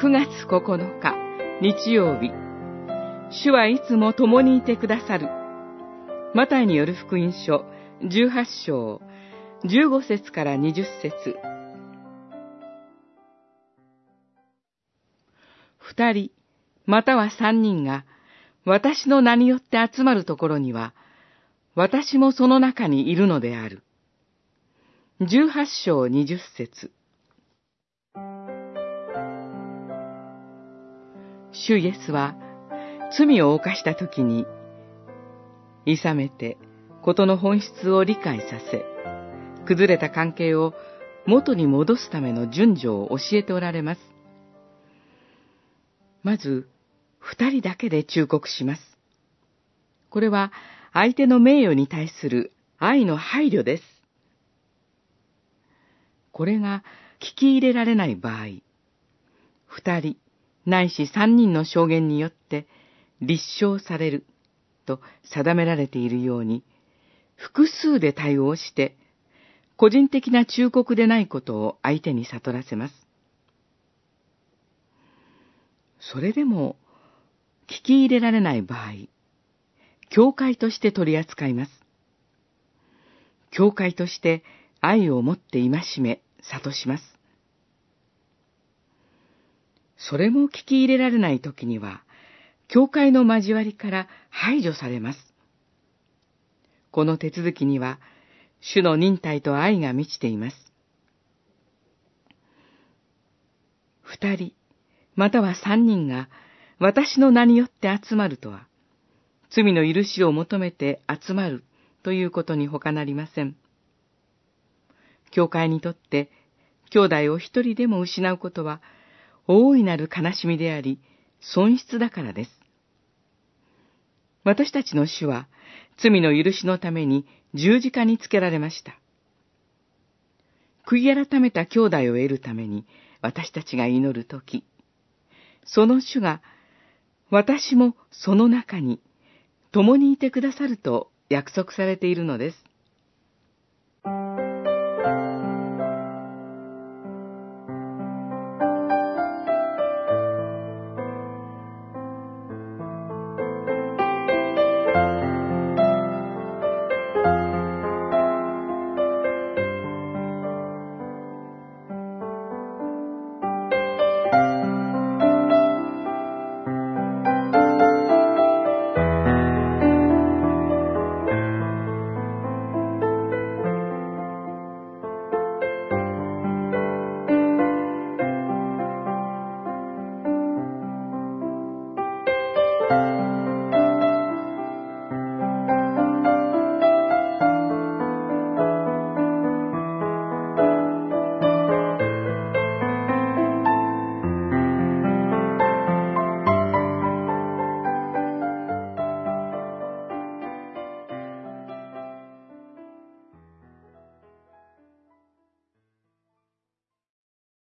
6月9日、日曜日。主はいつも共にいてくださる。マタイによる福音書、18章、15節から20節二人、または三人が、私の名によって集まるところには、私もその中にいるのである。18章20節主イエスは、罪を犯した時に、諌めて、ことの本質を理解させ、崩れた関係を元に戻すための順序を教えておられます。まず、二人だけで忠告します。これは、相手の名誉に対する愛の配慮です。これが聞き入れられない場合、二人、ないし三人の証言によって立証されると定められているように、複数で対応して、個人的な忠告でないことを相手に悟らせます。それでも、聞き入れられない場合、教会として取り扱います。教会として愛を持って戒め、諭します。それも聞き入れられないときには、教会の交わりから排除されます。この手続きには、主の忍耐と愛が満ちています。二人、または三人が私の名によって集まるとは、罪の許しを求めて集まるということに他なりません。教会にとって、兄弟を一人でも失うことは、大いなる悲しみであり、損失だからです。私たちの主は、罪の許しのために十字架につけられました。悔い改めた兄弟を得るために私たちが祈るとき、その主が、私もその中に共にいてくださると約束されているのです。